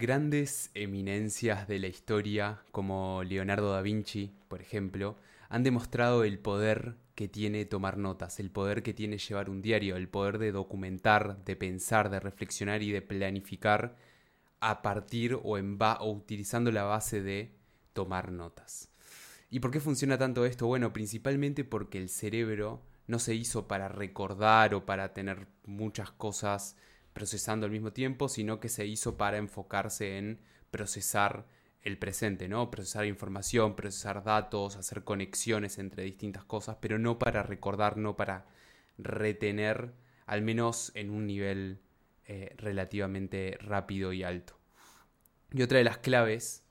Grandes eminencias de la historia, como Leonardo da Vinci, por ejemplo, han demostrado el poder que tiene tomar notas, el poder que tiene llevar un diario, el poder de documentar, de pensar, de reflexionar y de planificar a partir o, en o utilizando la base de tomar notas. ¿Y por qué funciona tanto esto? Bueno, principalmente porque el cerebro no se hizo para recordar o para tener muchas cosas procesando al mismo tiempo, sino que se hizo para enfocarse en procesar el presente, ¿no? Procesar información, procesar datos, hacer conexiones entre distintas cosas, pero no para recordar, no para retener, al menos en un nivel eh, relativamente rápido y alto. Y otra de las claves,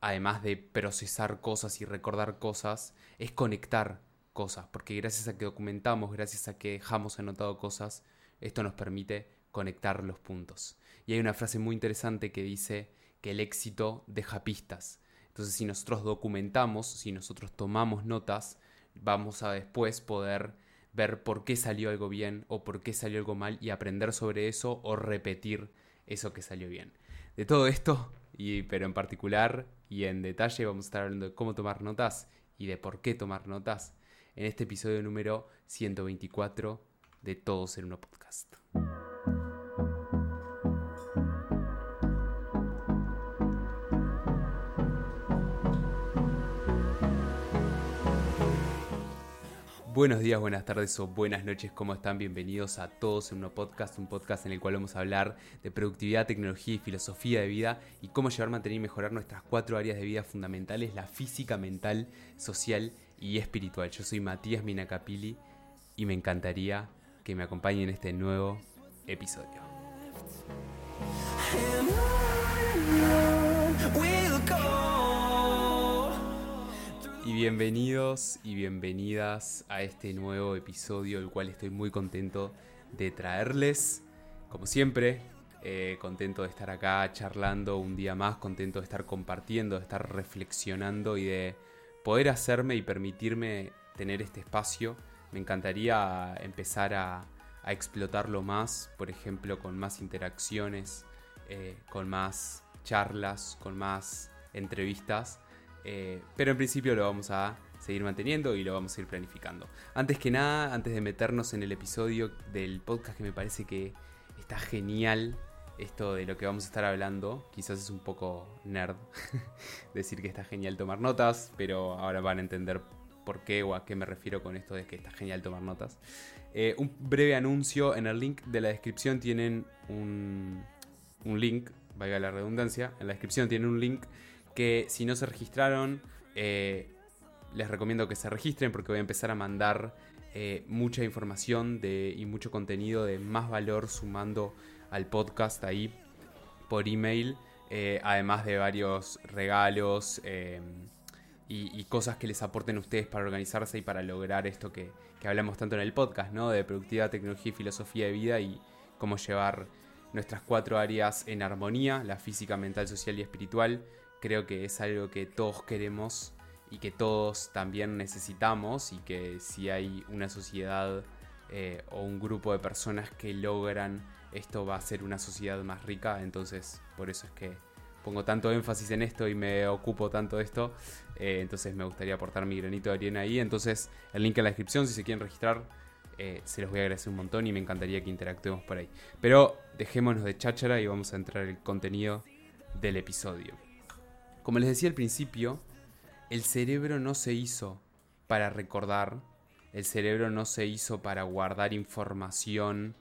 además de procesar cosas y recordar cosas, es conectar cosas, porque gracias a que documentamos, gracias a que dejamos anotado cosas, esto nos permite conectar los puntos. Y hay una frase muy interesante que dice que el éxito deja pistas. Entonces si nosotros documentamos, si nosotros tomamos notas, vamos a después poder ver por qué salió algo bien o por qué salió algo mal y aprender sobre eso o repetir eso que salió bien. De todo esto, y, pero en particular y en detalle vamos a estar hablando de cómo tomar notas y de por qué tomar notas en este episodio número 124 de Todos en uno podcast. Buenos días, buenas tardes o buenas noches, ¿cómo están? Bienvenidos a todos en un podcast, un podcast en el cual vamos a hablar de productividad, tecnología y filosofía de vida y cómo llevar, mantener y mejorar nuestras cuatro áreas de vida fundamentales, la física, mental, social y espiritual. Yo soy Matías Minacapili y me encantaría que me acompañen en este nuevo episodio. Y bienvenidos y bienvenidas a este nuevo episodio, el cual estoy muy contento de traerles. Como siempre, eh, contento de estar acá charlando un día más, contento de estar compartiendo, de estar reflexionando y de poder hacerme y permitirme tener este espacio. Me encantaría empezar a, explotarlo más, por ejemplo, con más interacciones, eh, con más charlas, con más entrevistas eh, pero en principio lo vamos a seguir manteniendo y lo vamos a ir planificando. Antes que nada, antes de meternos en el episodio del podcast que me parece que está genial, esto de lo que vamos a estar hablando, quizás es un poco nerd decir que está genial tomar notas, pero ahora van a entender por qué o a qué me refiero con esto de que está genial tomar notas. Eh, un breve anuncio, en el link de la descripción tienen un, un link, valga la redundancia, en la descripción tienen un link que si no se registraron, eh, les recomiendo que se registren porque voy a empezar a mandar eh, mucha información de, y mucho contenido de más valor sumando al podcast ahí por email, eh, además de varios regalos y, cosas que les aporten ustedes para organizarse y para lograr esto que, que hablamos tanto en el podcast, ¿no? De productividad, tecnología y filosofía de vida y cómo llevar nuestras cuatro áreas en armonía, la física, mental, social y espiritual, creo que es algo que todos queremos y que todos también necesitamos y que si hay una sociedad eh, o un grupo de personas que logran esto va a ser una sociedad más rica, entonces por eso es que pongo tanto énfasis en esto y me ocupo tanto de esto, eh, entonces me gustaría aportar mi granito de arena ahí, entonces el link en la descripción si se quieren registrar. Eh, se los voy a agradecer un montón y me encantaría que interactuemos por ahí. Pero dejémonos de cháchara y vamos a entrar en el contenido del episodio. Como les decía al principio, el cerebro no se hizo para recordar, el cerebro no se hizo para guardar información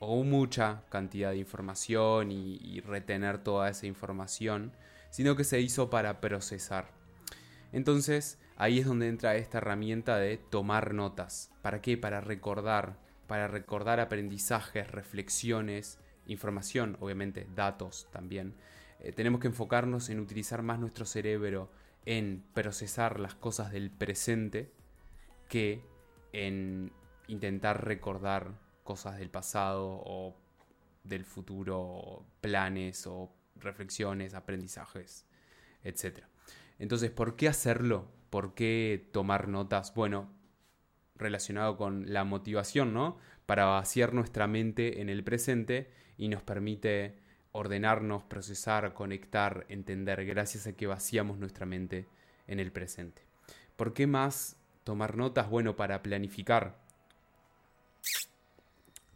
o mucha cantidad de información y, retener toda esa información, sino que se hizo para procesar. Entonces, ahí es donde entra esta herramienta de tomar notas. ¿Para qué? Para recordar, para recordar aprendizajes, reflexiones, información, obviamente, datos también. Eh, tenemos que enfocarnos en utilizar más nuestro cerebro en procesar las cosas del presente que en intentar recordar cosas del pasado o del futuro, planes o reflexiones, aprendizajes, etc. Entonces, ¿por qué hacerlo? ¿Por qué tomar notas? Bueno, relacionado con la motivación, ¿no? Para vaciar nuestra mente en el presente y nos permite ordenarnos, procesar, conectar, entender, gracias a que vaciamos nuestra mente en el presente. ¿Por qué más tomar notas? Bueno, para planificar.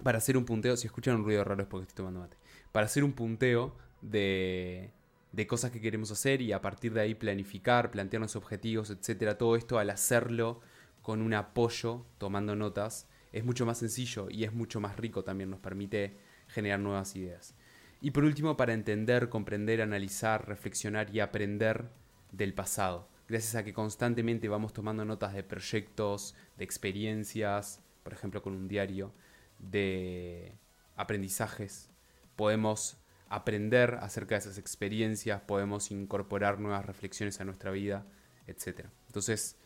Para hacer un punteo, si escuchan un ruido raro es porque estoy tomando mate. Para hacer un punteo de, de cosas que queremos hacer y a partir de ahí planificar, plantearnos objetivos, etc. Todo esto al hacerlo con un apoyo, tomando notas, es mucho más sencillo y es mucho más rico también, nos permite generar nuevas ideas. Y por último, para entender, comprender, analizar, reflexionar y aprender del pasado. Gracias a que constantemente vamos tomando notas de proyectos, de experiencias, por ejemplo con un diario, de aprendizajes, podemos aprender acerca de esas experiencias, podemos incorporar nuevas reflexiones a nuestra vida, etc. Entonces,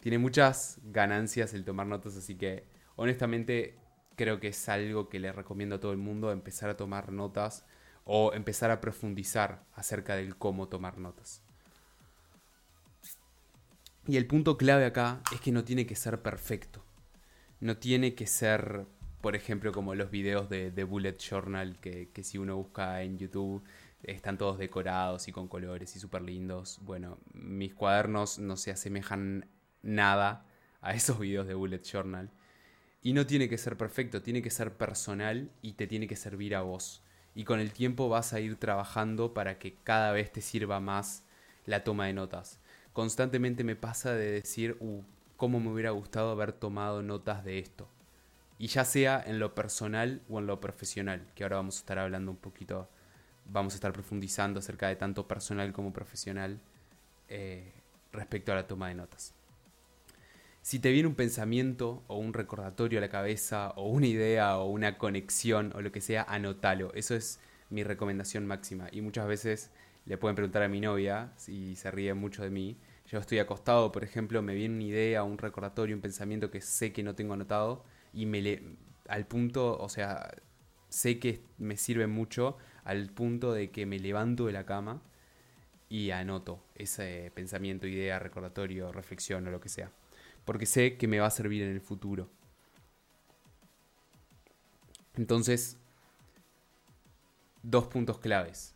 tiene muchas ganancias el tomar notas, así que honestamente creo que es algo que le recomiendo a todo el mundo, empezar a tomar notas o empezar a profundizar acerca del cómo tomar notas. Y el punto clave acá es que no tiene que ser perfecto. No tiene que ser, por ejemplo, como los videos de, Bullet Journal, que, que, si uno busca en YouTube están todos decorados y con colores y súper lindos. Bueno, mis cuadernos no se asemejan nada a esos videos de Bullet Journal. Y no tiene que ser perfecto, tiene que ser personal y te tiene que servir a vos y con el tiempo vas a ir trabajando para que cada vez te sirva más la toma de notas. Constantemente me pasa de decir, uh, cómo me hubiera gustado haber tomado notas de esto. Y ya sea en lo personal o en lo profesional, que ahora vamos a estar hablando un poquito, vamos a estar profundizando acerca de tanto personal como profesional eh, respecto a la toma de notas. Si te viene un pensamiento o un recordatorio a la cabeza o una idea o una conexión o lo que sea, anótalo. Eso es mi recomendación máxima. Y muchas veces le pueden preguntar a mi novia si se ríe mucho de mí. Yo estoy acostado, por ejemplo, me viene una idea, un recordatorio, un pensamiento que sé que no tengo anotado y me le al punto, o sea, sé que me sirve mucho al punto de que me levanto de la cama y anoto ese pensamiento, idea, recordatorio, reflexión o lo que sea porque sé que me va a servir en el futuro. Entonces, dos puntos claves.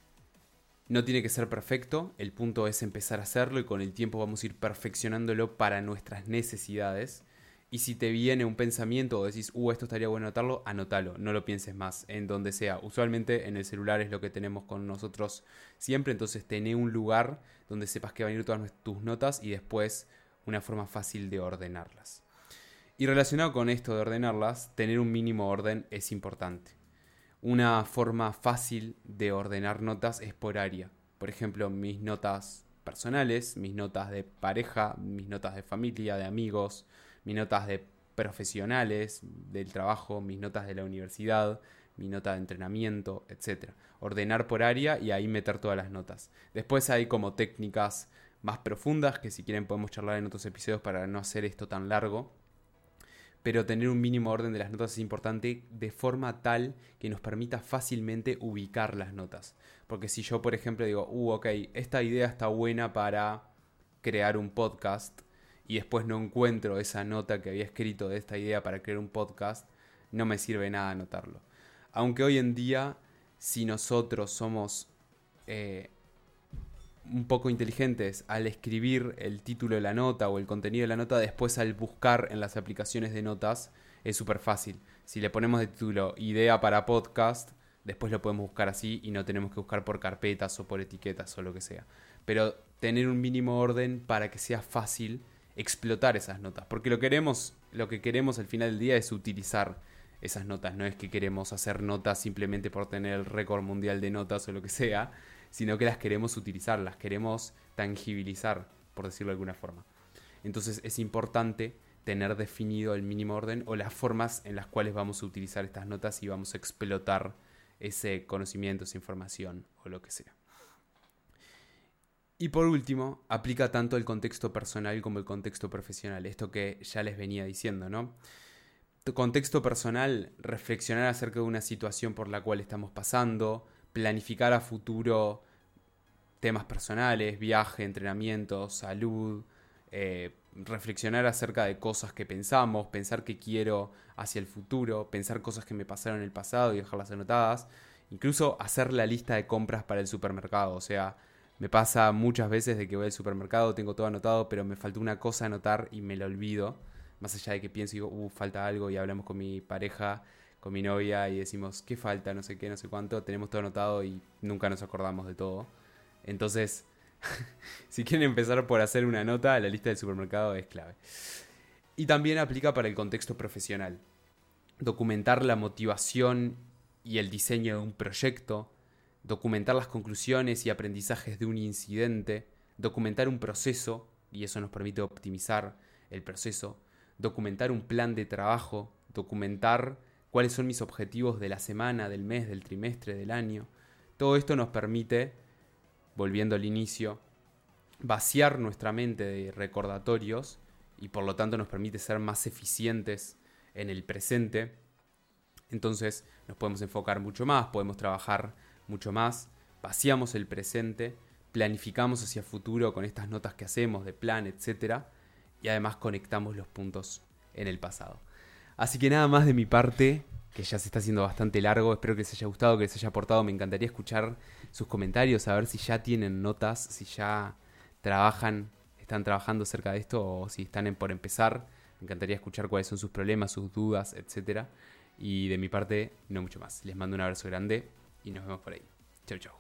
No tiene que ser perfecto, el punto es empezar a hacerlo y con el tiempo vamos a ir perfeccionándolo para nuestras necesidades. Y si te viene un pensamiento o decís, uh, esto estaría bueno anotarlo, anótalo, no lo pienses más, en donde sea. Usualmente en el celular es lo que tenemos con nosotros siempre, entonces tené un lugar donde sepas que van a ir todas tus notas y después una forma fácil de ordenarlas. Y relacionado con esto de ordenarlas, tener un mínimo orden es importante. Una forma fácil de ordenar notas es por área. Por ejemplo, mis notas personales, mis notas de pareja, mis notas de familia, de amigos, mis notas de profesionales, del trabajo, mis notas de la universidad, mi nota de entrenamiento, etc. Ordenar por área y ahí meter todas las notas. Después hay como técnicas más profundas, que si quieren podemos charlar en otros episodios para no hacer esto tan largo. Pero tener un mínimo orden de las notas es importante de forma tal que nos permita fácilmente ubicar las notas. Porque si yo, por ejemplo, digo, uh, ok, esta idea está buena para crear un podcast y después no encuentro esa nota que había escrito de esta idea para crear un podcast, no me sirve nada anotarlo. Aunque hoy en día, si nosotros somos eh, un poco inteligentes al escribir el título de la nota o el contenido de la nota, después al buscar en las aplicaciones de notas es súper fácil. Si le ponemos de título idea para podcast, después lo podemos buscar así y no tenemos que buscar por carpetas o por etiquetas o lo que sea. Pero tener un mínimo orden para que sea fácil explotar esas notas. Porque lo, queremos, lo que queremos al final del día es utilizar esas notas. No es que queremos hacer notas simplemente por tener el récord mundial de notas o lo que sea, sino que las queremos utilizar, las queremos tangibilizar, por decirlo de alguna forma. Entonces es importante tener definido el mínimo orden o las formas en las cuales vamos a utilizar estas notas y vamos a explotar ese conocimiento, esa información o lo que sea. Y por último, aplica tanto el contexto personal como el contexto profesional, esto que ya les venía diciendo, ¿no? contexto personal, reflexionar acerca de una situación por la cual estamos pasando, planificar a futuro temas personales, viaje, entrenamiento, salud, eh, reflexionar acerca de cosas que pensamos, pensar qué quiero hacia el futuro, pensar cosas que me pasaron en el pasado y dejarlas anotadas. incluso hacer la lista de compras para el supermercado. O sea, me pasa muchas veces de que voy al supermercado, tengo todo anotado, pero me faltó una cosa anotar y me la olvido. Más allá de que pienso y digo, uh, falta algo y hablamos con mi pareja, con mi novia y decimos, ¿qué falta? No sé qué, no sé cuánto. Tenemos todo anotado y nunca nos acordamos de todo. Entonces, si quieren empezar por hacer una nota, la lista del supermercado es clave. Y también aplica para el contexto profesional. Documentar la motivación y el diseño de un proyecto, documentar las conclusiones y aprendizajes de un incidente, documentar un proceso, y eso nos permite optimizar el proceso, documentar un plan de trabajo, documentar cuáles son mis objetivos de la semana, del mes, del trimestre, del año. Todo esto nos permite, volviendo al inicio, vaciar nuestra mente de recordatorios y por lo tanto nos permite ser más eficientes en el presente. Entonces nos podemos enfocar mucho más, podemos trabajar mucho más, vaciamos el presente, planificamos hacia futuro con estas notas que hacemos de plan, etc. Y además conectamos los puntos en el pasado. Así que nada más de mi parte, que ya se está haciendo bastante largo, espero que les haya gustado, que les haya aportado, me encantaría escuchar sus comentarios, a ver si ya tienen notas, si ya trabajan, están trabajando cerca de esto o si están por empezar. Me encantaría escuchar cuáles son sus problemas, sus dudas, etc. Y de mi parte, no mucho más. Les mando un abrazo grande y nos vemos por ahí. Chau, chau.